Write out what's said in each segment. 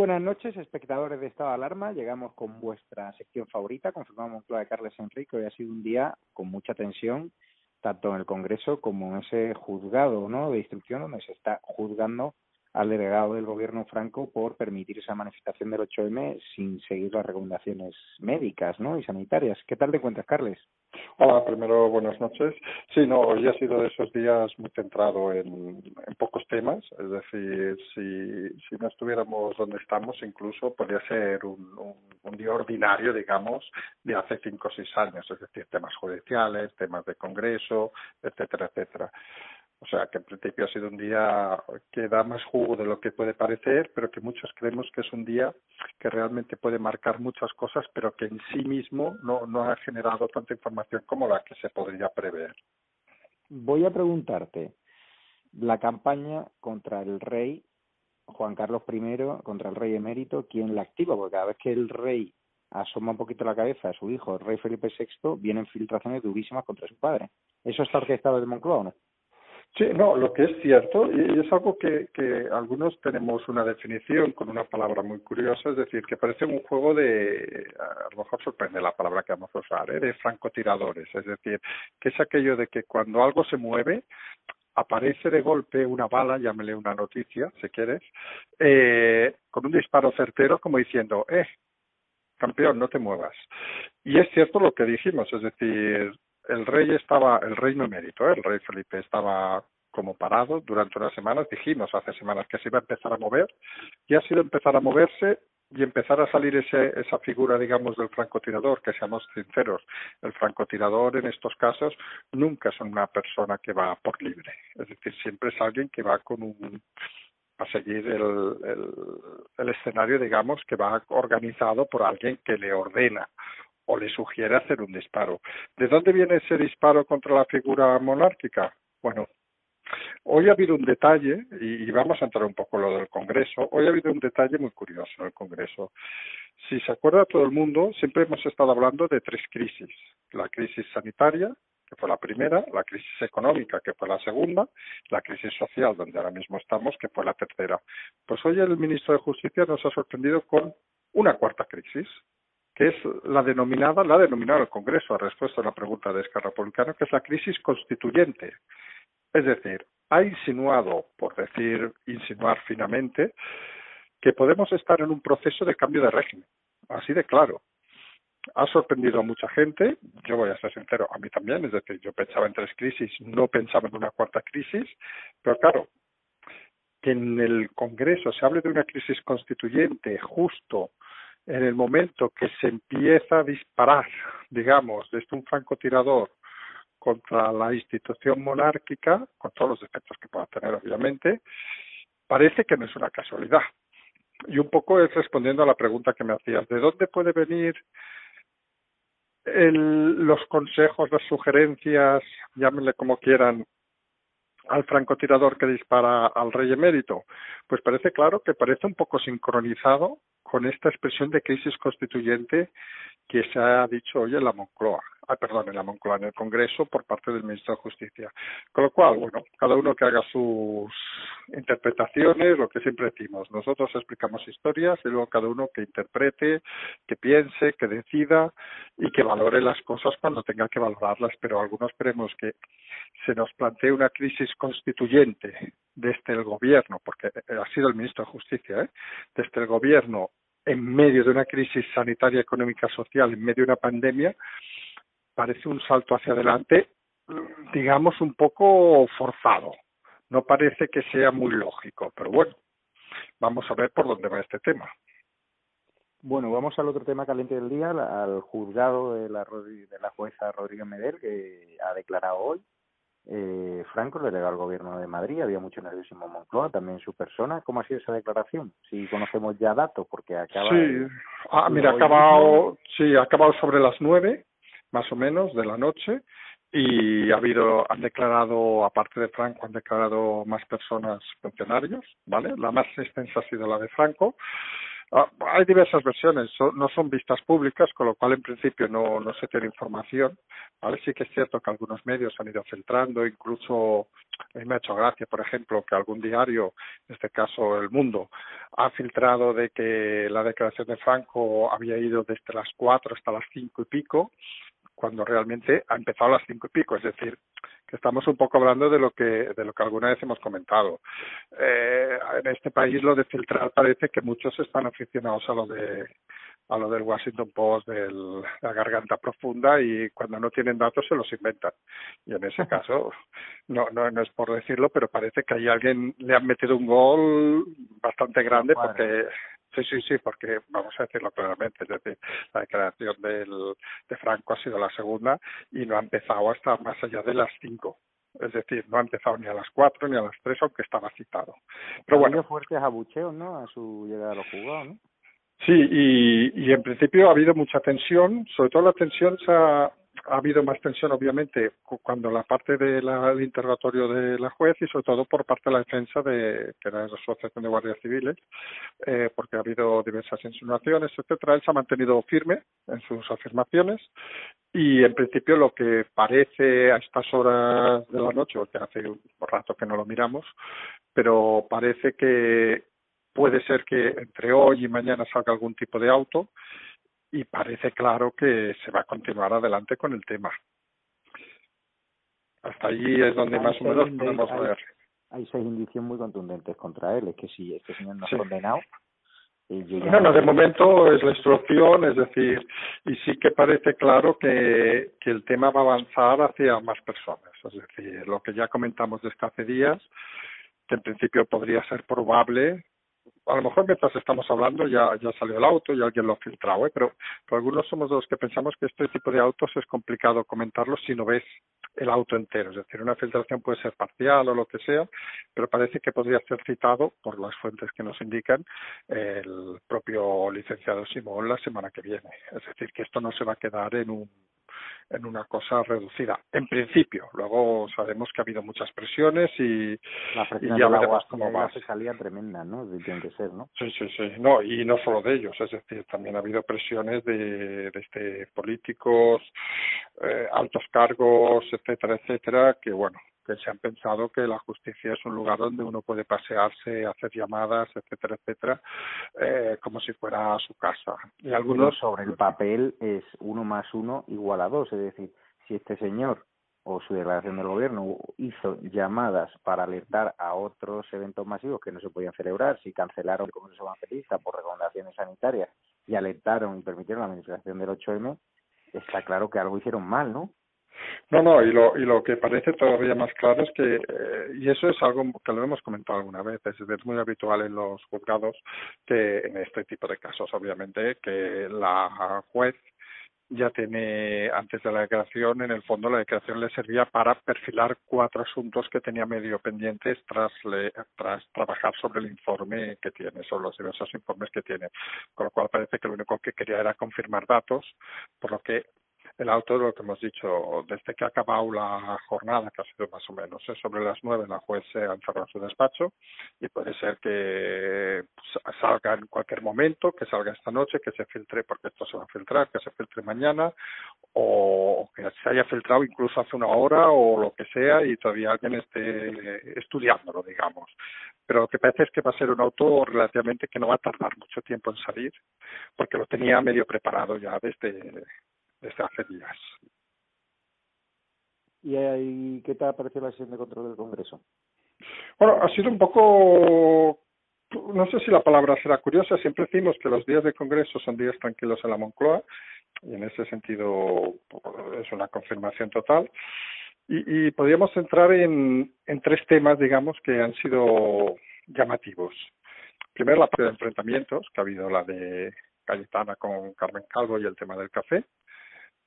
buenas noches, espectadores de Estado de Alarma. Llegamos con vuestra sección favorita, confirmamos Moncloa de Carles Enrique. Hoy ha sido un día con mucha tensión, tanto en el Congreso como en ese juzgado ¿no? de instrucción donde se está juzgando al delegado del gobierno franco por permitir esa manifestación del 8M sin seguir las recomendaciones médicas ¿no? y sanitarias. ¿Qué tal te encuentras, Carles? Hola, primero buenas noches. Sí, no, hoy ha sido de esos días muy centrado en, pocos temas, es decir, si, si no estuviéramos donde estamos, incluso podría ser un, un día ordinario, digamos, de hace cinco o seis años, es decir, temas judiciales, temas de Congreso, etcétera, etcétera. O sea, que en principio ha sido un día que da más jugo de lo que puede parecer, pero que muchos creemos que es un día que realmente puede marcar muchas cosas, pero que en sí mismo no, no ha generado tanta información como la que se podría prever. Voy a preguntarte, la campaña contra el rey Juan Carlos I, contra el rey emérito, ¿quién la activa? Porque cada vez que el rey asoma un poquito la cabeza a su hijo, el rey Felipe VI, vienen filtraciones durísimas contra su padre. ¿Eso está orquestado de Moncloa no? Sí, no, lo que es cierto, y es algo que, que algunos tenemos una definición con una palabra muy curiosa, es decir, que parece un juego de, a lo mejor sorprende la palabra que vamos a usar, ¿eh? de francotiradores, es decir, que es aquello de que cuando algo se mueve, aparece de golpe una bala, llámele una noticia, si quieres, eh, con un disparo certero como diciendo, eh, campeón, no te muevas. Y es cierto lo que dijimos, es decir, el rey estaba, el rey no emérito, ¿eh? el rey Felipe estaba como parado durante unas semanas, dijimos hace semanas que se iba a empezar a mover, y ha sido empezar a moverse y empezar a salir ese, esa figura, digamos, del francotirador, que seamos sinceros, el francotirador en estos casos nunca es una persona que va por libre, es decir, siempre es alguien que va con un a seguir el, el escenario, digamos, que va organizado por alguien que le ordena o le sugiere hacer un disparo. ¿De dónde viene ese disparo contra la figura monárquica? Bueno, hoy ha habido un detalle, y vamos a entrar un poco en lo del Congreso, hoy ha habido un detalle muy curioso en el Congreso. Si se acuerda todo el mundo, siempre hemos estado hablando de tres crisis. La crisis sanitaria, que fue la primera, la crisis económica, que fue la segunda, la crisis social, donde ahora mismo estamos, que fue la tercera. Pues hoy el ministro de Justicia nos ha sorprendido con una cuarta crisis, es la denominada, la ha denominado el Congreso a respuesta a la pregunta de Esquerra Republicana, que es la crisis constituyente. Es decir, ha insinuado, por decir, insinuar finamente, que podemos estar en un proceso de cambio de régimen, así de claro. Ha sorprendido a mucha gente, yo voy a ser sincero, a mí también, es decir, yo pensaba en tres crisis, no pensaba en una cuarta crisis, pero claro, que en el Congreso se hable de una crisis constituyente justo en el momento que se empieza a disparar, digamos, desde un francotirador contra la institución monárquica, con todos los efectos que pueda tener, obviamente, parece que no es una casualidad. Y un poco es respondiendo a la pregunta que me hacías, ¿de dónde puede venir el, los consejos, las sugerencias, llámenle como quieran, al francotirador que dispara al rey emérito? Pues parece claro que parece un poco sincronizado con esta expresión de crisis constituyente que se ha dicho hoy en la Moncloa, ah, perdón, en la Moncloa, en el Congreso por parte del Ministro de Justicia. Con lo cual, bueno, cada uno que haga sus interpretaciones, lo que siempre decimos, nosotros explicamos historias y luego cada uno que interprete, que piense, que decida y que valore las cosas cuando tenga que valorarlas, pero algunos esperemos que se nos plantee una crisis constituyente desde el gobierno, porque ha sido el ministro de Justicia, ¿eh? desde el gobierno en medio de una crisis sanitaria, económica, social, en medio de una pandemia, parece un salto hacia adelante, digamos, un poco forzado. No parece que sea muy lógico, pero bueno, vamos a ver por dónde va este tema. Bueno, vamos al otro tema caliente del día, al juzgado de la, de la jueza Rodríguez Medel, que ha declarado hoy eh, Franco, el delegado al gobierno de Madrid, había mucho nerviosismo en Moncloa, también su persona. ¿Cómo ha sido esa declaración? Si conocemos ya datos, porque acaba. Sí, ah, mira, ha acabado, sí, ha acabado sobre las nueve, más o menos, de la noche, y ha habido, han declarado, aparte de Franco, han declarado más personas funcionarios, ¿vale? La más extensa ha sido la de Franco. Ah, hay diversas versiones, no son vistas públicas, con lo cual en principio no, no se tiene información. ¿vale? Sí que es cierto que algunos medios han ido filtrando, incluso a mí me ha hecho gracia, por ejemplo, que algún diario, en este caso El Mundo, ha filtrado de que la declaración de Franco había ido desde las cuatro hasta las cinco y pico, cuando realmente ha empezado a las cinco y pico, es decir, que estamos un poco hablando de lo que de lo que alguna vez hemos comentado. Eh, en este país lo de filtrar parece que muchos están aficionados a lo de a lo del Washington Post, de la garganta profunda y cuando no tienen datos se los inventan. Y en ese caso, no, no, no es por decirlo, pero parece que hay alguien le han metido un gol bastante grande porque Sí, sí, sí, porque vamos a decirlo claramente, es decir, la declaración del, de Franco ha sido la segunda y no ha empezado hasta más allá de las cinco. Es decir, no ha empezado ni a las cuatro ni a las tres, aunque estaba citado. Pero ha bueno. fuertes abucheos, ¿no? A su llegada a los jugados, ¿no? Sí, y, y en principio ha habido mucha tensión, sobre todo la tensión se ha, ha habido más tensión, obviamente, cuando la parte del interrogatorio de la juez y sobre todo por parte de la defensa de que era la Asociación de Guardias Civiles, eh, porque ha habido diversas insinuaciones, etcétera. Él se ha mantenido firme en sus afirmaciones y, en principio, lo que parece a estas horas de la noche, porque hace un rato que no lo miramos, pero parece que puede ser que entre hoy y mañana salga algún tipo de auto y parece claro que se va a continuar adelante con el tema. Hasta allí es donde más o menos podemos ver. Hay seis indicios muy contundentes contra él, es que si este señor no ha condenado. No, no, de momento es la instrucción, es decir, y sí que parece claro que, que el tema va a avanzar hacia más personas. Es decir, lo que ya comentamos desde hace días, que en principio podría ser probable a lo mejor mientras estamos hablando ya, ya salió el auto y alguien lo ha filtrado, ¿eh? pero, pero algunos somos los que pensamos que este tipo de autos es complicado comentarlo si no ves el auto entero. Es decir, una filtración puede ser parcial o lo que sea, pero parece que podría ser citado, por las fuentes que nos indican, el propio licenciado Simón la semana que viene. Es decir, que esto no se va a quedar en un en una cosa reducida. En principio, luego sabemos que ha habido muchas presiones y, y ya veremos cómo va. La salía tremenda, ¿no? Tiene que ser, ¿no? Sí, sí, sí. No, y no solo de ellos, es decir, también ha habido presiones de, de este políticos, eh, altos cargos, etcétera, etcétera, que bueno, que se han pensado que la justicia es un lugar donde uno puede pasearse, hacer llamadas, etcétera, etcétera, eh, como si fuera su casa. Y algunos sobre el papel es uno más uno igual a dos, es decir, si este señor o su declaración del gobierno hizo llamadas para alertar a otros eventos masivos que no se podían celebrar, si cancelaron el Congreso Evangelista por recomendaciones sanitarias y alertaron y permitieron la administración del 8M, está claro que algo hicieron mal, ¿no? No, no, y lo, y lo que parece todavía más claro es que, eh, y eso es algo que lo hemos comentado alguna vez, es, muy habitual en los juzgados que en este tipo de casos, obviamente, que la juez ya tiene, antes de la declaración, en el fondo la declaración le servía para perfilar cuatro asuntos que tenía medio pendientes tras, le, tras trabajar sobre el informe que tiene, sobre los diversos informes que tiene. Con lo cual parece que lo único que quería era confirmar datos, por lo que el auto, lo que hemos dicho, desde que ha acabado la jornada, que ha sido más o menos es sobre las nueve, la juez se ha encerrado en su despacho y puede ser que salga en cualquier momento, que salga esta noche, que se filtre, porque esto se va a filtrar, que se filtre mañana, o que se haya filtrado incluso hace una hora o lo que sea y todavía alguien esté estudiándolo, digamos. Pero lo que parece es que va a ser un auto relativamente que no va a tardar mucho tiempo en salir, porque lo tenía medio preparado ya desde desde hace días. ¿Y ahí, qué te ha parecido la sesión de control del Congreso? Bueno, ha sido un poco, no sé si la palabra será curiosa, siempre decimos que los días de Congreso son días tranquilos en la Moncloa, y en ese sentido es una confirmación total. Y, y podríamos centrar en, en tres temas, digamos, que han sido llamativos. Primero, la parte de enfrentamientos, que ha habido la de Cayetana con Carmen Calvo y el tema del café.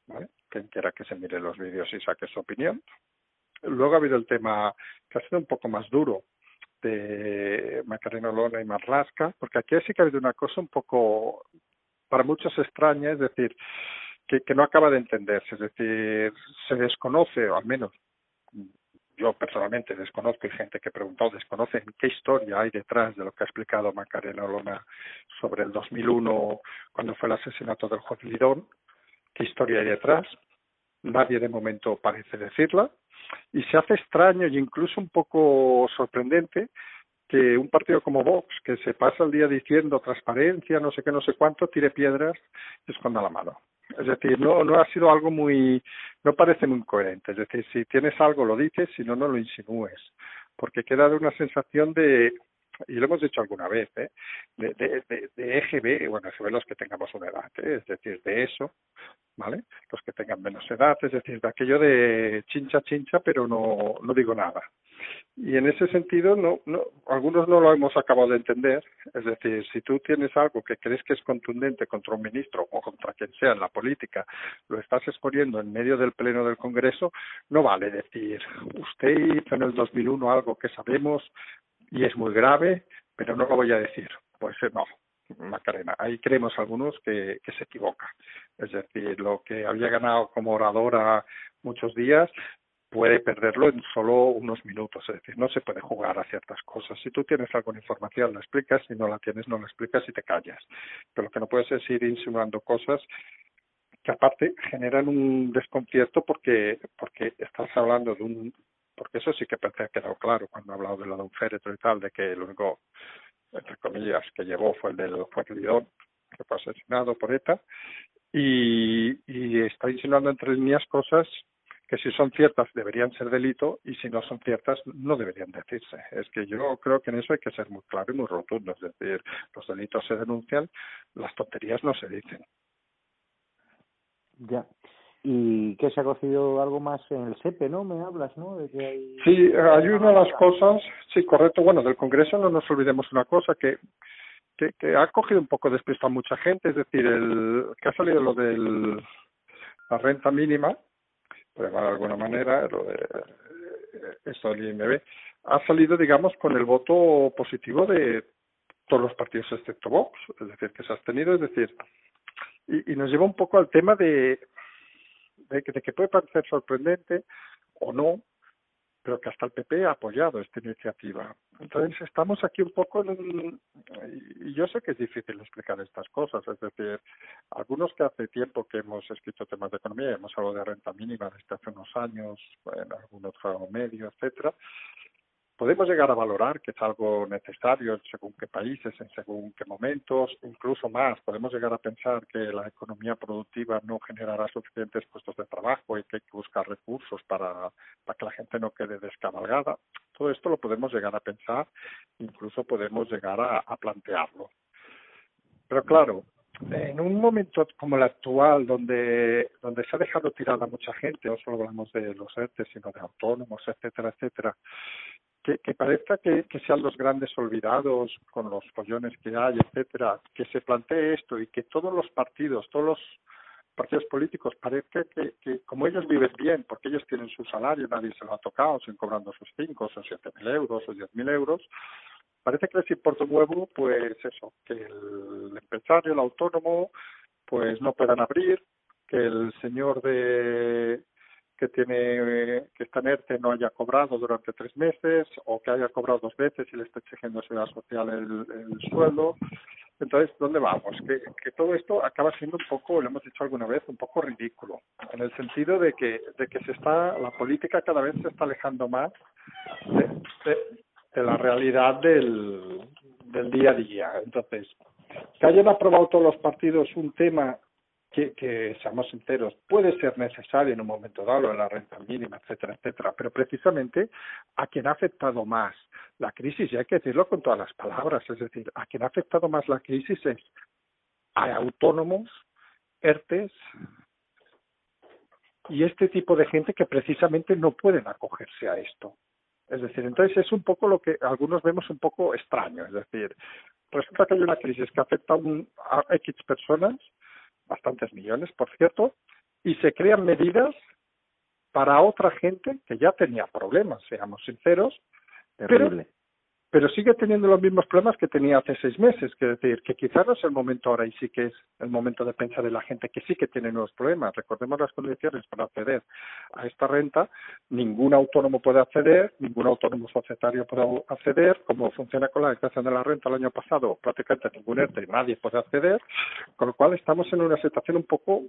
¿Vale? Quien quiera que se mire los vídeos y saque su opinión. Luego ha habido el tema que ha sido un poco más duro de Macarena Lona y Marlasca, porque aquí sí que ha habido una cosa un poco, para muchos extraña, es decir, que, que no acaba de entenderse, es decir, se desconoce, o al menos yo personalmente desconozco y gente que he preguntado desconocen qué historia hay detrás de lo que ha explicado Macarena Olona sobre el 2001 cuando fue el asesinato del juez Lidón, qué historia hay detrás. Nadie de momento parece decirla y se hace extraño e incluso un poco sorprendente que un partido como Vox, que se pasa el día diciendo transparencia, no sé qué, no sé cuánto, tire piedras y esconda la mano. Es decir, no, no ha sido algo muy, no parece muy coherente. Es decir, si tienes algo lo dices, si no, no lo insinúes. Porque queda de una sensación de, y lo hemos dicho alguna vez, ¿eh? de, de, de, de EGB, bueno, EGB los que tengamos una edad, ¿eh? es decir, de eso, ¿vale? Los que tengan menos edad, es decir, de aquello de chincha, chincha, pero no, no digo nada. Y en ese sentido, no, no, algunos no lo hemos acabado de entender. Es decir, si tú tienes algo que crees que es contundente contra un ministro o contra quien sea en la política, lo estás exponiendo en medio del pleno del Congreso, no vale decir, usted hizo en el 2001 algo que sabemos y es muy grave, pero no lo voy a decir. Pues eh, no, Macarena. Ahí creemos algunos que, que se equivoca. Es decir, lo que había ganado como oradora muchos días, puede perderlo en solo unos minutos. Es decir, no se puede jugar a ciertas cosas. Si tú tienes alguna información, la explicas. Si no la tienes, no la explicas y te callas. Pero lo que no puedes es ir insinuando cosas que aparte generan un desconcierto porque porque estás hablando de un porque eso sí que parece ha quedado claro cuando he hablado de lo de un féretro y tal de que el único entre comillas que llevó fue el del juez Lidón que fue asesinado por ETA y, y está insinuando entre líneas cosas que si son ciertas deberían ser delito y si no son ciertas no deberían decirse. Es que yo creo que en eso hay que ser muy claro y muy rotundo. Es decir, los delitos se denuncian, las tonterías no se dicen. Ya. ¿Y que se ha cocido algo más en el SEPE, no? Me hablas, ¿no? De que hay... Sí, hay una de las cosas, sí, correcto. Bueno, del Congreso no nos olvidemos una cosa, que que, que ha cogido un poco despista a mucha gente, es decir, el que ha salido lo de la renta mínima, por llamar de alguna manera, lo de esto del IMB, ha salido, digamos, con el voto positivo de todos los partidos excepto Vox, es decir, que se ha abstenido, es decir, y, y nos lleva un poco al tema de, de, de que puede parecer sorprendente o no, pero que hasta el PP ha apoyado esta iniciativa. Entonces estamos aquí un poco en un, y yo sé que es difícil explicar estas cosas, es decir, algunos que hace tiempo que hemos escrito temas de economía, hemos hablado de renta mínima desde hace unos años, en algún otro medio, etcétera, podemos llegar a valorar que es algo necesario en según qué países, en según qué momentos, incluso más. Podemos llegar a pensar que la economía productiva no generará suficientes puestos de trabajo y que hay que buscar recursos para, para que la gente no quede descabalgada. Todo esto lo podemos llegar a pensar, incluso podemos llegar a, plantearlo. Pero claro, en un momento como el actual, donde, donde se ha dejado tirada mucha gente, no solo hablamos de los ERTE, sino de autónomos, etcétera, etcétera, que, que parezca que, sean los grandes olvidados con los follones que hay, etcétera, que se plantee esto y que todos los partidos, todos los partidos políticos parezca que, que como ellos viven bien, porque ellos tienen su salario, nadie se lo ha tocado, siguen cobrando sus cinco o siete mil euros o diez mil euros, parece que les importa un huevo, pues eso, que el empresario, el autónomo, pues no puedan abrir, que el señor de que tiene que está en ERTE no haya cobrado durante tres meses o que haya cobrado dos veces y le está exigiendo seguridad social el, el sueldo. Entonces, ¿dónde vamos? Que, que todo esto acaba siendo un poco, lo hemos dicho alguna vez, un poco ridículo, en el sentido de que, de que se está, la política cada vez se está alejando más de, de, de la realidad del, del día a día. Entonces, que hayan aprobado todos los partidos un tema que, que, seamos sinceros, puede ser necesario en un momento dado en la renta mínima, etcétera, etcétera, pero precisamente a quien ha afectado más la crisis, y hay que decirlo con todas las palabras, es decir, a quien ha afectado más la crisis es a autónomos, ERTES y este tipo de gente que precisamente no pueden acogerse a esto. Es decir, entonces es un poco lo que algunos vemos un poco extraño, es decir, resulta que hay una crisis que afecta a, un, a X personas, bastantes millones, por cierto, y se crean medidas para otra gente que ya tenía problemas, seamos sinceros, Terrible. pero sigue teniendo los mismos problemas que tenía hace seis meses, que decir, que quizás no es el momento ahora y sí que es el momento de pensar en la gente que sí que tiene nuevos problemas. Recordemos las condiciones para acceder a esta renta, ningún autónomo puede acceder, ningún autónomo societario puede acceder, como funciona con la declaración de la renta el año pasado, prácticamente ningún ente, nadie puede acceder, con lo cual estamos en una situación un poco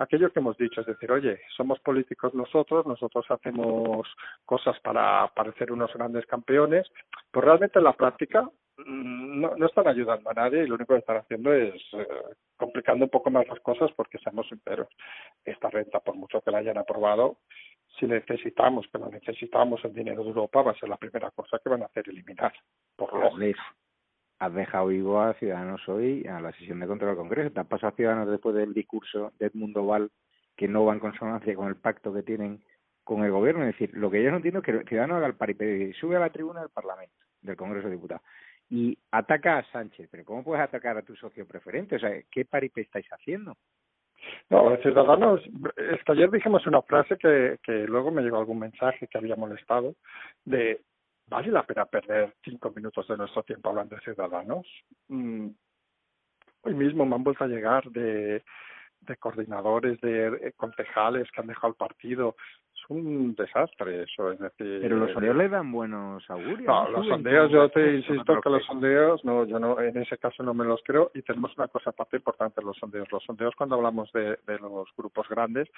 aquello que hemos dicho, es decir, oye, somos políticos nosotros, nosotros hacemos cosas para parecer unos grandes campeones, pues realmente en la práctica mm, no, no están ayudando a nadie y lo único que están haciendo es eh, complicando un poco más las cosas porque seamos sinceros, esta renta, por mucho que la hayan aprobado, si necesitamos, que la necesitamos el dinero de Europa, va a ser la primera cosa que van a hacer eliminar, por lo has dejado vivo a Ciudadanos hoy a la sesión de control del Congreso. Te has pasado a Ciudadanos después del discurso de Edmundo Val que no va en consonancia con el pacto que tienen con el gobierno. Es decir, lo que yo no entiendo es que Ciudadanos haga el paripé, sube a la tribuna del Parlamento, del Congreso de Diputados, y ataca a Sánchez. Pero ¿cómo puedes atacar a tu socio preferente? O sea, ¿qué paripé estáis haciendo? No, Ciudadanos, es que ayer dijimos una frase que, que luego me llegó algún mensaje que había molestado, de ¿Vale la pena perder cinco minutos de nuestro tiempo hablando de ciudadanos? Mm, hoy mismo me han vuelto a llegar de, de coordinadores, de eh, concejales que han dejado el partido. Un desastre eso, es decir... Pero los sondeos le dan buenos augurios. No, los sondeos, yo te insisto que los sondeos, no, yo no, en ese caso no me los creo y tenemos una cosa aparte importante los sondeos. Los sondeos cuando hablamos de, de los grupos grandes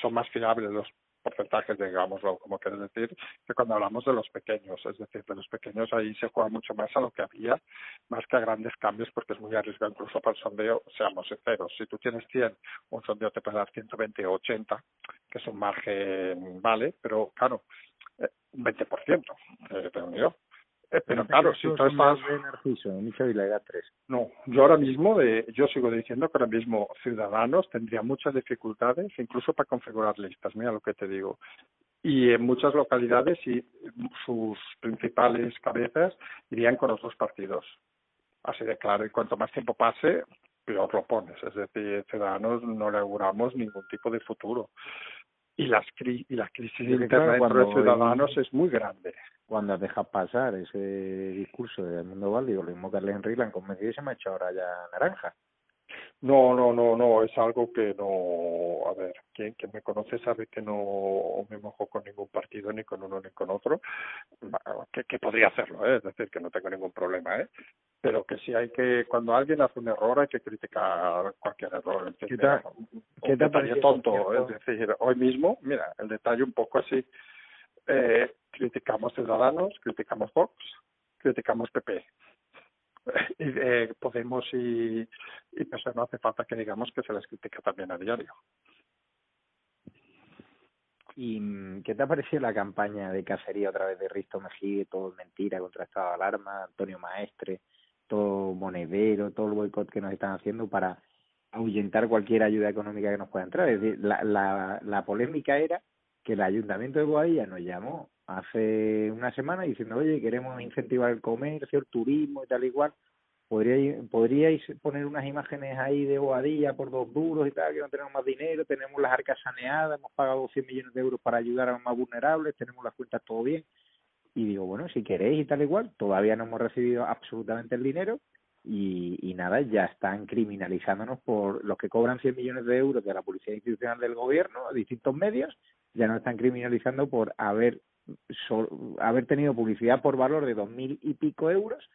son más fiables los porcentajes, digámoslo, como quieres decir, que cuando hablamos de los pequeños, es decir, de los pequeños ahí se juega mucho más a lo que había, más que a grandes cambios, porque es muy arriesgado incluso para el sondeo, seamos sinceros, si tú tienes 100, un sondeo te puede dar 120 o 80, que es un margen, vale, pero claro, eh, un 20%, eh, eh, pero claro, si tú estás... de Narciso, la edad 3. No, yo ahora mismo, de, yo sigo diciendo que ahora mismo Ciudadanos tendría muchas dificultades, incluso para configurar listas, mira lo que te digo. Y en muchas localidades y sus principales cabezas irían con otros partidos. Así de claro, y cuanto más tiempo pase, peor lo pones. Es decir, Ciudadanos no le auguramos ningún tipo de futuro. Y, las cri y la crisis interna dentro de Ciudadanos es muy grande cuando dejado pasar ese discurso de Mundo Val, digo, lo mismo que Henry la han convencido y se me ha hecho ahora ya naranja. No, no, no, no, es algo que no, a ver, quien, quien me conoce sabe que no me mojo con ningún partido, ni con uno ni con otro, que, que podría hacerlo, ¿eh? es decir, que no tengo ningún problema, ¿eh? pero que sí hay que, cuando alguien hace un error hay que criticar cualquier error. ¿Qué te, ¿qué tonto, es decir, hoy mismo, mira, el detalle un poco así, eh, criticamos Ciudadanos, criticamos Vox, criticamos PP. Y, eh, Podemos y, y no hace falta que digamos que se les critica también a diario. ¿Y mm, qué te ha parecido la campaña de cacería otra vez de Risto Mejía, todo mentira contra estado de alarma, Antonio Maestre, todo monedero, todo el boicot que nos están haciendo para ahuyentar cualquier ayuda económica que nos pueda entrar? Es decir, la, la, la polémica era que el Ayuntamiento de Boadilla nos llamó hace una semana diciendo, oye, queremos incentivar el comercio, el turismo y tal y cual. ¿Podríais, podríais poner unas imágenes ahí de Boadilla por dos duros y tal, que no tenemos más dinero, tenemos las arcas saneadas, hemos pagado 100 millones de euros para ayudar a los más vulnerables, tenemos las cuentas todo bien. Y digo, bueno, si queréis y tal y cual, todavía no hemos recibido absolutamente el dinero y, y nada, ya están criminalizándonos por los que cobran 100 millones de euros de la Policía Institucional del Gobierno, a distintos medios, ya nos están criminalizando por haber haber tenido publicidad por valor de dos mil y pico euros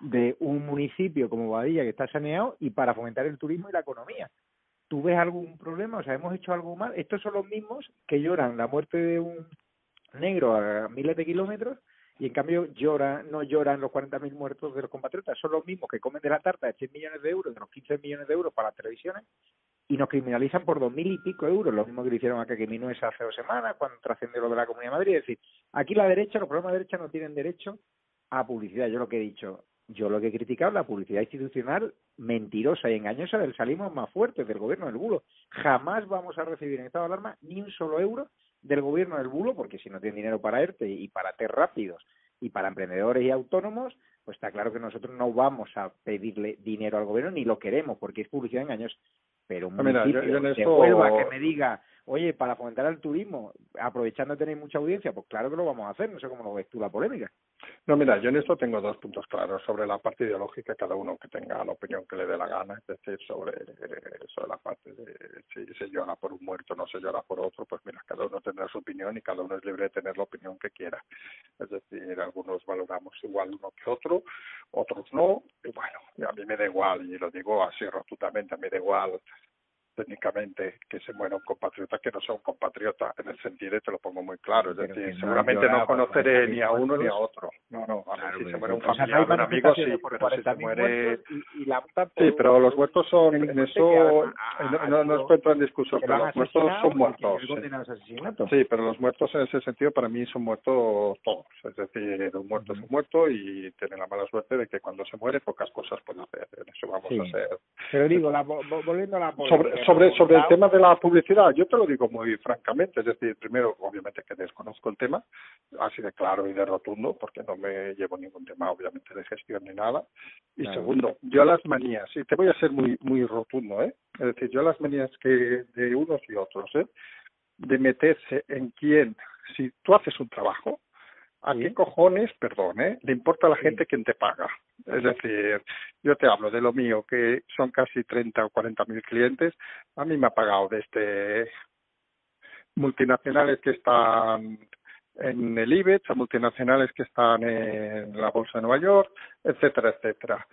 de un municipio como Badilla que está saneado y para fomentar el turismo y la economía. ¿Tú ves algún problema? O sea, hemos hecho algo mal. Estos son los mismos que lloran la muerte de un negro a miles de kilómetros y en cambio llora, no lloran los 40.000 muertos de los compatriotas. Son los mismos que comen de la tarta de 100 millones de euros, de los 15 millones de euros para las televisiones y nos criminalizan por dos mil y pico euros, lo mismo que le hicieron a Minuesa hace dos semanas, cuando trascendió lo de la Comunidad de Madrid. Es decir, aquí la derecha, los programas de derecha no tienen derecho a publicidad. Yo lo que he dicho, yo lo que he criticado es la publicidad institucional mentirosa y engañosa del salimos más fuertes del gobierno del bulo. Jamás vamos a recibir en estado de alarma ni un solo euro del gobierno del bulo, porque si no tienen dinero para ERTE y para TER rápidos y para emprendedores y autónomos, pues está claro que nosotros no vamos a pedirle dinero al gobierno ni lo queremos, porque es publicidad engañosa pero un ah, municipio de Huelva que me diga, oye, para fomentar el turismo, aprovechando que tenéis mucha audiencia, pues claro que lo vamos a hacer, no sé cómo lo ves tú la polémica. No, mira, yo en esto tengo dos puntos claros sobre la parte ideológica, cada uno que tenga la opinión que le dé la gana, es decir, sobre, sobre la parte de si se llora por un muerto, no se llora por otro, pues mira, cada uno tendrá su opinión y cada uno es libre de tener la opinión que quiera. Es decir, algunos valoramos igual uno que otro, otros no, y bueno, a mí me da igual, y lo digo así rotundamente, a mí me da igual técnicamente que se muera un compatriota que no sea un compatriota en el sentido te lo pongo muy claro es decir seguramente no conoceré ni a uno ni a otro. No no a si se muere un familiar un amigo sí pero si se muere sí pero los muertos son en eso no no encuentro en discusión pero los muertos son muertos sí. pero los muertos en ese sentido para mí son muertos todos es decir un muerto es un muerto y tienen la mala suerte de que cuando se muere pocas cosas pueden hacer en eso vamos a ser pero digo volviendo a la sobre, sobre el tema de la publicidad, yo te lo digo muy francamente, es decir, primero, obviamente que desconozco el tema, así de claro y de rotundo, porque no me llevo ningún tema, obviamente, de gestión ni nada. Y segundo, yo las manías, y te voy a ser muy, muy rotundo, ¿eh? Es decir, yo las manías que de unos y otros, ¿eh? De meterse en quién, si tú haces un trabajo, ¿A qué cojones, perdón, eh, le importa a la gente quién te paga? Es decir, yo te hablo de lo mío, que son casi 30 o 40 mil clientes. A mí me ha pagado desde multinacionales que están en el IBEX, a multinacionales que están en la Bolsa de Nueva York, etcétera, etcétera.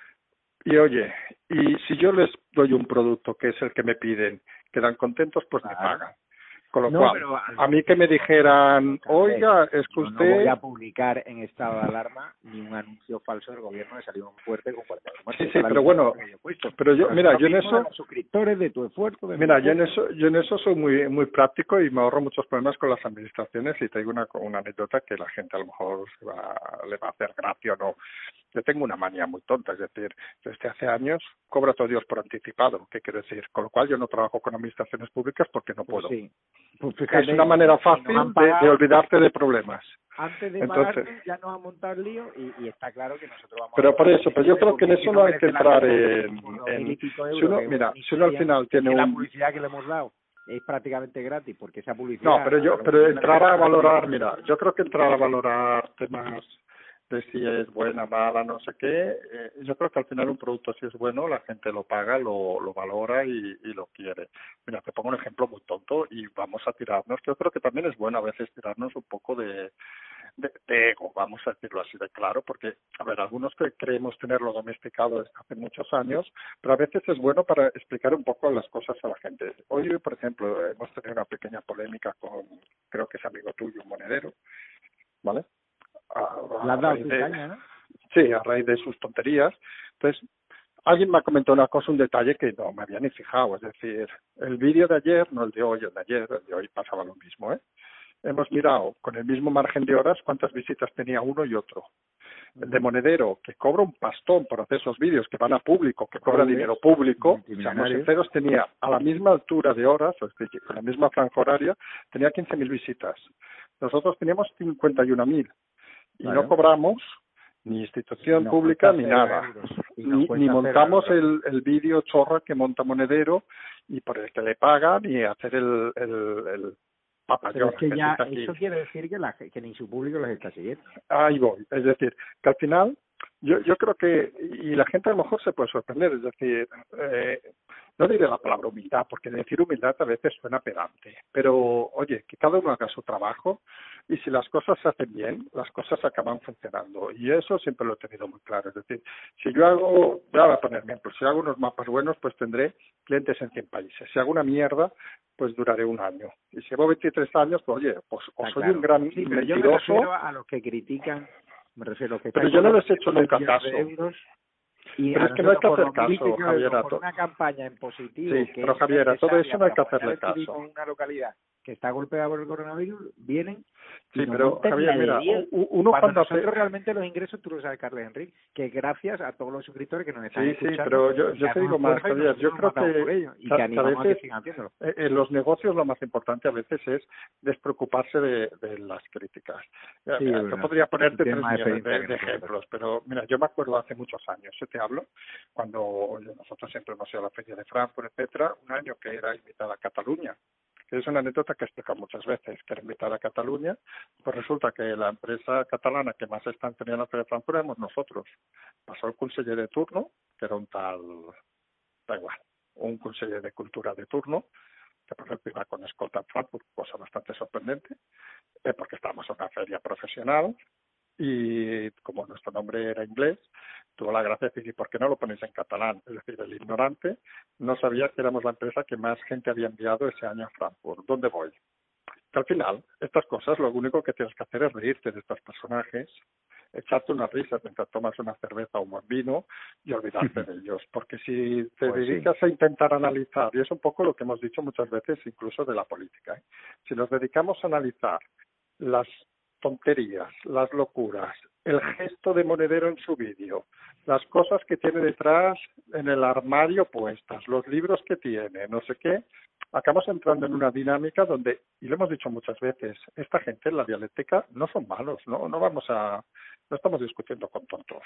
Y oye, y si yo les doy un producto que es el que me piden, quedan contentos, pues me pagan. Con lo cual, a mí que me dijeran, oiga, es que usted... No voy a publicar en estado de alarma ni un anuncio falso del gobierno de salir un fuerte con cualquier Sí, sí, pero bueno, pero yo, mira, yo en eso... suscriptores de tu esfuerzo... mira, yo en eso yo en eso soy muy muy práctico y me ahorro muchos problemas con las administraciones y te digo una, una anécdota que la gente a lo mejor va, le va a hacer gracia o no. Yo tengo una manía muy tonta, es decir, desde hace años cobra todo Dios por anticipado, ¿qué quiere decir? Con lo cual yo no trabajo con administraciones públicas porque no pues puedo. sí. Pues es una manera fácil de, olvidarte de problemas. Antes de Entonces, ya nos ha montado el lío y, está claro que nosotros vamos Pero por eso, pero yo creo que en eso no hay que entrar en... si uno, mira, si uno al final tiene un... La publicidad que le hemos dado es prácticamente gratis porque esa publicidad... No, pero yo, pero entrar a valorar, mira, yo creo que entrar a valorar temas de si es buena, mala, no sé qué. Eh, yo creo que al final un producto si es bueno, la gente lo paga, lo, lo valora y, y lo quiere. Mira, te pongo un ejemplo muy tonto y vamos a tirarnos. Yo creo que también es bueno a veces tirarnos un poco de, de, ego, vamos a decirlo así de claro, porque, a ver, algunos que creemos tenerlo domesticado desde hace muchos años, pero a veces es bueno para explicar un poco las cosas a la gente. Hoy, por ejemplo, hemos tenido una pequeña polémica con, creo que es amigo tuyo, un monedero, ¿vale? A, Sí, a raíz de sus tonterías. Entonces, alguien me ha comentado una cosa, un detalle que no me había ni fijado. Es decir, el vídeo de ayer, no el de hoy, el de ayer, el de hoy pasaba lo mismo, ¿eh? Hemos mirado con el mismo margen de horas cuántas visitas tenía uno y otro. El de Monedero, que cobra un pastón por hacer esos vídeos que van a público, que cobra dinero público, tenía a la misma altura de horas, o con la misma franja horaria, tenía 15.000 visitas. Nosotros teníamos 51.000 y no cobramos ni institución pública ni nada. Ni, ni, montamos el, el vídeo chorra que monta Monedero y por el que le pagan y hacer el, el, el Pero es que, ya eso quiere decir que, la, que ni su público los está siguiendo. Ahí voy. Es decir, que al final yo, yo creo que, y la gente a lo mejor se puede sorprender, es decir, eh, no diré la palabra humildad, porque decir humildad a veces suena pedante, pero oye, que cada uno haga su trabajo y si las cosas se hacen bien, las cosas acaban funcionando. Y eso siempre lo he tenido muy claro. Es decir, si yo hago, ya voy a poner ejemplo, si hago unos mapas buenos, pues tendré clientes en 100 países. Si hago una mierda, pues duraré un año. Y si llevo 23 años, pues oye, pues o soy un gran sí, mentiroso. a los que critican me refiero que pero yo no les he hecho nunca caso y pero es que no hay que hacer caso Javier una campaña en positivo sí, pero Javier a todo eso no hay que hacerle caso. una localidad que está golpeada por el coronavirus vienen Sí, pero Javier, mira, uno cuando, nosotros realmente los ingresos, tú lo sabes, Carlos Enrique, que gracias a todos los suscriptores que nos están sí, escuchando. Sí, pero yo, yo te digo más, Javier, yo creo que, y que a veces eh, en los negocios lo más importante a veces es despreocuparse de, de las críticas. Sí, yo podría ponerte tres millones de, ejemplos, pero mira, yo me acuerdo hace muchos años, yo te hablo, cuando nosotros siempre hemos ido a la Feria de Frankfurt, etcétera, un año que era invitada a Cataluña que es una anécdota que he explicado muchas veces, que era invitada a Cataluña, pues resulta que la empresa catalana que más está en la Feria de Frankfurt éramos nosotros. Pasó el conseller de turno, que era un tal, da igual, un conseller de cultura de turno, que por ejemplo iba con escolta Frankfurt, cosa bastante sorprendente, eh, porque estábamos en una feria profesional, y como nuestro nombre era inglés, tuvo la gracia de decir, ¿y por qué no lo ponéis en catalán? Es decir, el ignorante no sabía que éramos la empresa que más gente había enviado ese año a Frankfurt. ¿Dónde voy? Que al final, estas cosas, lo único que tienes que hacer es reírte de estos personajes, echarte unas risas mientras tomas una cerveza o un buen vino y olvidarte de ellos. Porque si te pues dedicas a intentar analizar, y es un poco lo que hemos dicho muchas veces incluso de la política, ¿eh? si nos dedicamos a analizar las tonterías, las locuras, el gesto de monedero en su vídeo, las cosas que tiene detrás en el armario puestas, los libros que tiene, no sé qué, acabamos entrando en una dinámica donde, y lo hemos dicho muchas veces, esta gente en la dialéctica no son malos, no, no vamos a, no estamos discutiendo con tontos.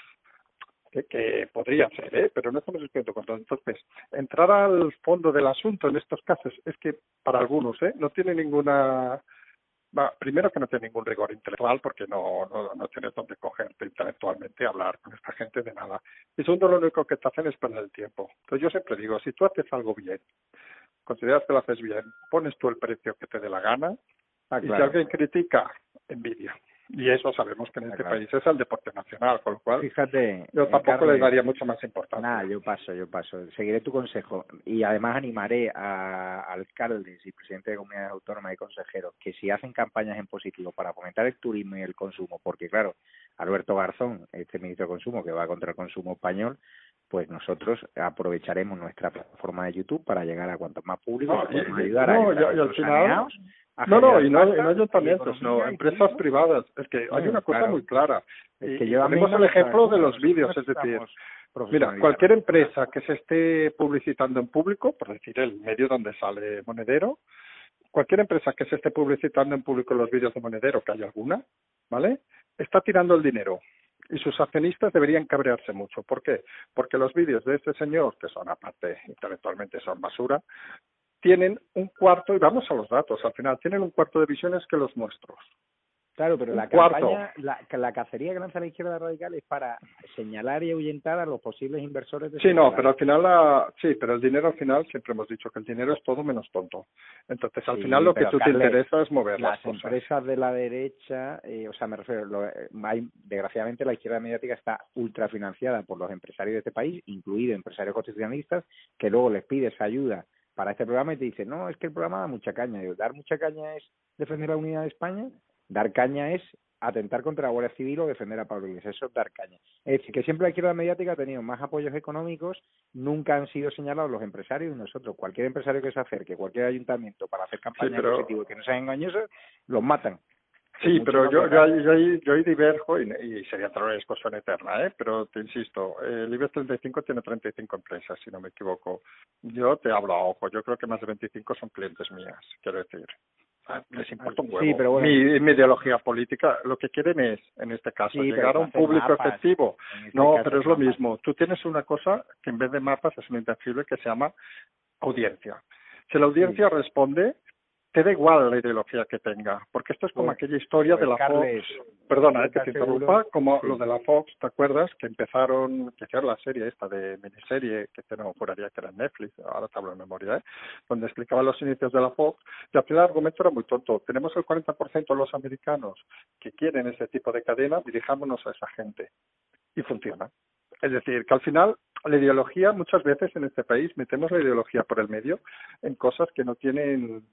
Que, que podría ser, ¿eh? pero no estamos discutiendo con tontos. Entonces, entrar al fondo del asunto en estos casos es que para algunos ¿eh? no tiene ninguna primero que no tiene ningún rigor intelectual porque no, no, no tienes donde cogerte intelectualmente a hablar con esta gente de nada. Y segundo, lo único que te hacen es perder el tiempo. Entonces yo siempre digo, si tú haces algo bien, consideras que lo haces bien, pones tú el precio que te dé la gana ah, y si alguien critica, envidia. Y eso sabemos que en este país es el deporte nacional, con lo cual Fíjate, yo tampoco le daría mucho más importancia. Nada, yo paso, yo paso. Seguiré tu consejo y además animaré a alcaldes y presidentes de comunidades autónomas y consejeros que si hacen campañas en positivo para fomentar el turismo y el consumo, porque claro, Alberto Garzón, este ministro de Consumo que va contra el consumo español, pues nosotros aprovecharemos nuestra plataforma de YouTube para llegar a cuanto más público y, ayudar a, al final, no, no, y no, y no ayuntamientos, no, empresas privadas. Es que hay una cosa muy clara. Es que tenemos el ejemplo de los vídeos, es decir, mira, cualquier empresa que se esté publicitando en público, por decir el medio donde sale Monedero, cualquier empresa que se esté publicitando en público los vídeos de Monedero, que hay alguna, ¿vale? Está tirando el dinero. Y sus accionistas deberían cabrearse mucho. ¿Por qué? Porque los vídeos de este señor, que son aparte intelectualmente son basura, tienen un cuarto, y vamos a los datos, al final, tienen un cuarto de visiones que los nuestros. Claro, pero la campaña, la, la cacería que lanza la izquierda radical es para señalar y ahuyentar a los posibles inversores. De sí, no, pero al final, la, sí, pero el dinero al final, siempre hemos dicho que el dinero es todo menos tonto. Entonces, al final lo que tú te interesa es mover las, empresas de la derecha, eh, o sea, me refiero, lo, eh, hay, desgraciadamente la izquierda mediática está ultra financiada por los empresarios de este país, incluidos empresarios constitucionalistas, que luego les pides ayuda para este programa y te dice, no, es que el programa da mucha caña. dar mucha caña es defender la unidad de España, dar caña es atentar contra la Guardia Civil o defender a Pablo Iglesias. Eso es dar caña. Es decir, que siempre la izquierda mediática ha tenido más apoyos económicos, nunca han sido señalados los empresarios y nosotros. Cualquier empresario que se acerque, cualquier ayuntamiento para hacer campaña sí, y que no sean engañosos, los matan. Sí, pero yo, yo, yo, yo, diverjo y, y sería otra una discusión eterna, ¿eh? pero te insisto, el IBEX 35 tiene 35 empresas, si no me equivoco. Yo te hablo a ojo, yo creo que más de 25 son clientes mías, quiero decir. Ah, les importa un huevo. Sí, pero bueno. mi, mi, ideología política, lo que quieren es, en este caso, llegar a un público efectivo. Este no, pero es lo mismo. Tú tienes una cosa que en vez de mapas es un intangible que se llama audiencia. Si la audiencia responde, te da igual la ideología que tenga, porque esto es como pues, aquella historia de pues, la Fox, perdona, eh, que te interrumpa, como lo de la Fox, ¿te acuerdas? Que empezaron, que hicieron la serie esta de miniserie, que te no juraría que era Netflix, ahora te hablo de memoria, ¿eh? donde explicaba los inicios de la Fox, y al final el argumento era muy tonto. Tenemos el 40% de los americanos que quieren ese tipo de cadena, dirijámonos a esa gente. Y funciona. Es decir, que al final la ideología, muchas veces en este país metemos la ideología por el medio en cosas que no tienen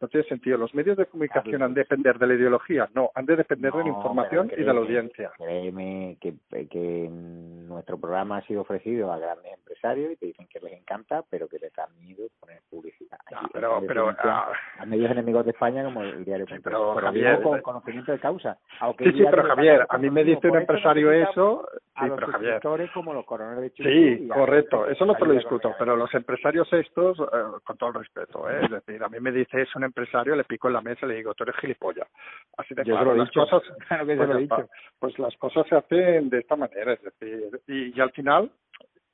no tiene sentido. Los medios de comunicación han de depender de la ideología, no, han de depender de la información y de la audiencia. Créeme que, que nuestro programa ha sido ofrecido a grandes empresarios y te dicen que les encanta, pero que les da miedo poner publicidad. Ah, pero, pero ah. a medios enemigos de España como el diario. Sí, pero, Javier, con conocimiento de causa. sí, sí, pero Javier, a mí me dice un empresario eso. Sí, como los coroneles Sí, correcto, eso no te lo discuto, pero los empresarios estos, eh, con todo el respeto, ¿eh? es decir, a mí me dice eso un empresario, le pico en la mesa y le digo, tú eres gilipollas. Así de claro, las cosas, pues, pues, las cosas se hacen de esta manera, es decir, y, y al final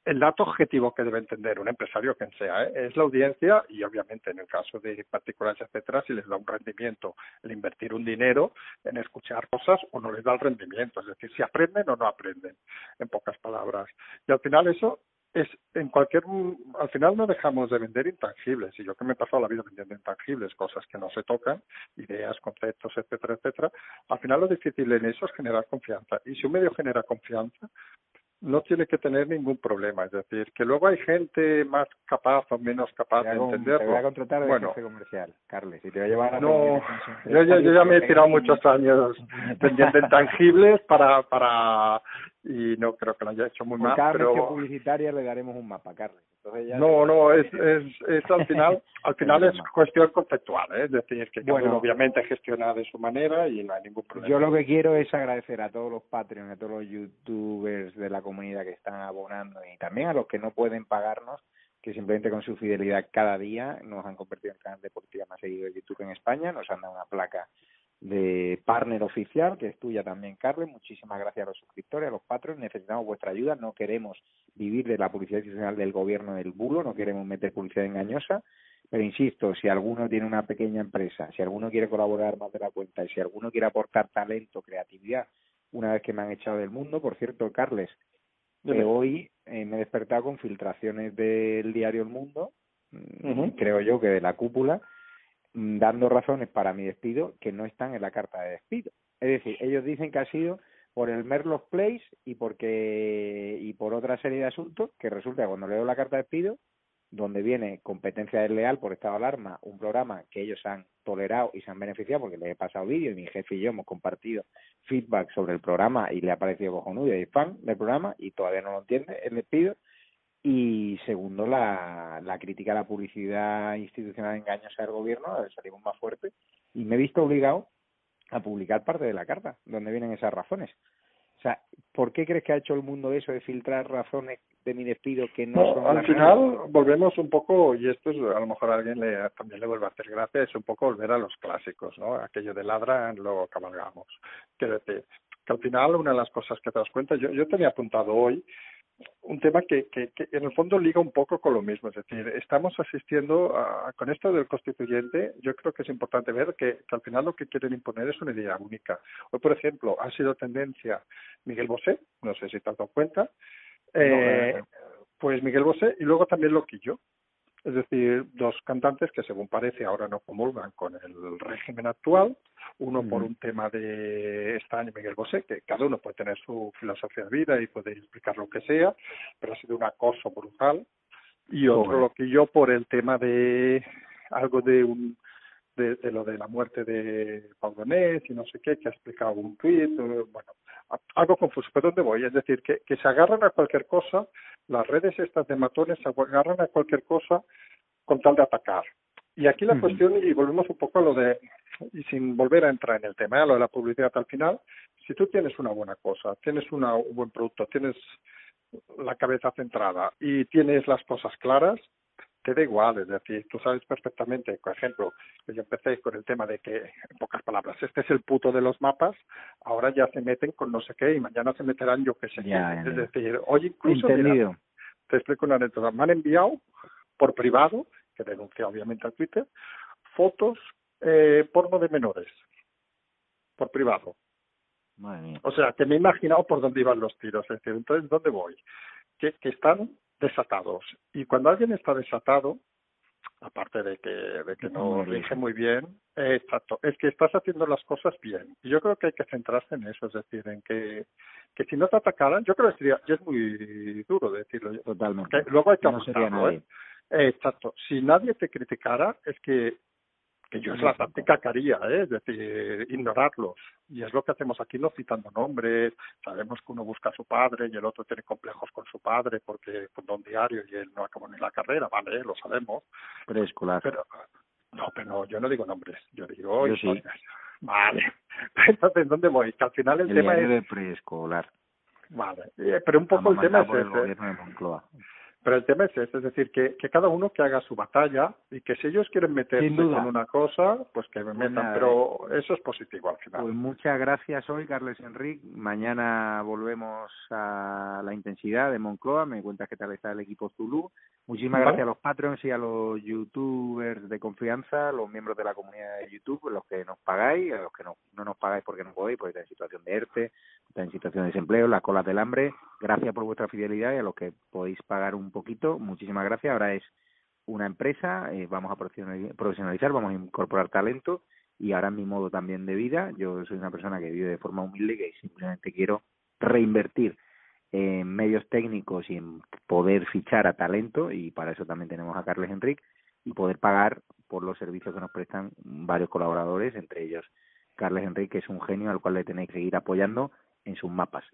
el dato objetivo que debe entender un empresario, quien sea, ¿eh? es la audiencia y obviamente en el caso de particulares, etcétera, si les da un rendimiento el invertir un dinero en escuchar cosas o no les da el rendimiento, es decir, si aprenden o no aprenden, en pocas palabras. Y al final eso es en cualquier al final no dejamos de vender intangibles y yo que me he pasado la vida vendiendo intangibles cosas que no se tocan ideas conceptos etcétera etcétera al final lo difícil en eso es generar confianza y si un medio genera confianza no tiene que tener ningún problema. Es decir, que luego hay gente más capaz o menos capaz de entenderlo. Te voy a contratar de bueno, comercial, Carles, y te voy a llevar a No, yo, yo, yo ya me he tirado muchos años vendiendo intangibles para, para y no creo que lo haya hecho muy mal. Cada pero... publicitaria le daremos un mapa, Carles. no, no, es, es, es al final, al final es cuestión conceptual, ¿eh? es decir, que bueno, obviamente gestiona de su manera y no hay ningún problema. Yo lo que quiero es agradecer a todos los Patreons, a todos los youtubers de la comunidad que están abonando y también a los que no pueden pagarnos, que simplemente con su fidelidad cada día nos han convertido en el canal deportivo más seguido de YouTube en España, nos han dado una placa de partner oficial, que es tuya también, Carles. Muchísimas gracias a los suscriptores, a los patrones. Necesitamos vuestra ayuda. No queremos vivir de la publicidad institucional del gobierno del bulo, no queremos meter publicidad engañosa. Pero insisto, si alguno tiene una pequeña empresa, si alguno quiere colaborar más de la cuenta y si alguno quiere aportar talento, creatividad, una vez que me han echado del mundo, por cierto, Carles, eh, hoy eh, me he despertado con filtraciones del diario El Mundo, mm, creo yo que de la cúpula, dando razones para mi despido que no están en la carta de despido. Es decir, ellos dicen que ha sido por el Merlos Place y porque y por otra serie de asuntos que resulta cuando leo la carta de despido donde viene competencia desleal por estado de alarma, un programa que ellos han tolerado y se han beneficiado porque les he pasado vídeo y mi jefe y yo hemos compartido feedback sobre el programa y le ha parecido cojonudo y fan del programa y todavía no lo entiende el despido y segundo la, la crítica a la publicidad institucional engañosa del gobierno, salimos más fuerte y me he visto obligado a publicar parte de la carta donde vienen esas razones. O sea, ¿por qué crees que ha hecho el mundo eso de filtrar razones de mi despido que no, son al final volvemos un poco y esto es a lo mejor a alguien le también le vuelve a hacer gracia es un poco volver a los clásicos no aquello de ladra lo cabalgamos. Quiero decir que al final una de las cosas que te das cuenta yo yo tenía apuntado hoy un tema que, que, que, en el fondo liga un poco con lo mismo. Es decir, estamos asistiendo a, con esto del constituyente, yo creo que es importante ver que, que, al final lo que quieren imponer es una idea única. Hoy, por ejemplo, ha sido tendencia Miguel Bosé, no sé si te has dado cuenta, eh, pues Miguel Bosé y luego también Loquillo. Es decir, dos cantantes que según parece ahora no comulgan con el régimen actual, uno por un tema de Estaño y Miguel Bosé, que cada uno puede tener su filosofía de vida y puede explicar lo que sea, pero ha sido un acoso brutal, y otro lo que yo por el tema de algo de un de, de, lo de la muerte de Pablo y no sé qué, que ha explicado un tuit, eh, bueno, algo confuso. ¿Pero dónde voy? Es decir, que, que se agarran a cualquier cosa, las redes estas de matones se agarran a cualquier cosa con tal de atacar. Y aquí la cuestión, y volvemos un poco a lo de, y sin volver a entrar en el tema, a lo de la publicidad al final, si tú tienes una buena cosa, tienes una, un buen producto, tienes la cabeza centrada y tienes las cosas claras, te da igual, es decir, tú sabes perfectamente, por ejemplo, que yo empecé con el tema de que, en pocas palabras, este es el puto de los mapas, ahora ya se meten con no sé qué y mañana se meterán yo qué sé es decir, hoy incluso, te explico una anécdota, me han enviado por privado, que denuncia obviamente a Twitter, fotos eh, porno de menores, por privado. O sea, que me he imaginado por dónde iban los tiros, es decir, entonces, ¿dónde voy? Que, que están desatados. Y cuando alguien está desatado, aparte de que, de que no rige muy bien, eh, exacto, es que estás haciendo las cosas bien. Y yo creo que hay que centrarse en eso, es decir, en que, que si no te atacaran, yo creo que sería, es muy duro decirlo, Totalmente. luego hay que no ¿eh? Exacto, si nadie te criticara, es que que yo es la táctica que haría, ¿eh? es decir, ignorarlos. Y es lo que hacemos aquí, no citando nombres. Sabemos que uno busca a su padre y el otro tiene complejos con su padre porque fundó un diario y él no acabó ni la carrera, ¿vale? Lo sabemos. Preescolar. Pero, no, pero no, yo no digo nombres, yo digo yo sí. Vale. Entonces, ¿dónde voy? Que al final el, tema es... de preescolar. Vale, eh, pero un poco el tema es ese. El gobierno de Moncloa. Pero el tema es ese, es decir, que, que cada uno que haga su batalla y que si ellos quieren meterse con una cosa, pues que me metan, pero eh. eso es positivo al final. Pues muchas gracias hoy, Carles Enrique. Mañana volvemos a la intensidad de Moncloa. Me cuentas qué tal está el equipo Zulu. Muchísimas gracias a los Patreons y a los youtubers de confianza, los miembros de la comunidad de YouTube, los que nos pagáis, a los que no, no nos pagáis porque no podéis, porque estáis en situación de ERTE, estáis en situación de desempleo, las colas del hambre. Gracias por vuestra fidelidad y a los que podéis pagar un poquito, muchísimas gracias. Ahora es una empresa, eh, vamos a profesionalizar, vamos a incorporar talento y ahora mi modo también de vida. Yo soy una persona que vive de forma humilde y que simplemente quiero reinvertir en medios técnicos y en poder fichar a talento y para eso también tenemos a Carles Enrique y poder pagar por los servicios que nos prestan varios colaboradores, entre ellos Carles Enrique, que es un genio al cual le tenéis que seguir apoyando en sus mapas.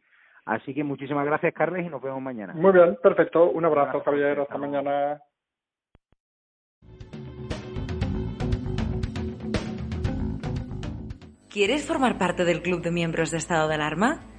Así que muchísimas gracias, Carles, y nos vemos mañana. Muy bien, perfecto. Un abrazo, Javier. Hasta mañana. ¿Quieres formar parte del club de miembros de estado de alarma?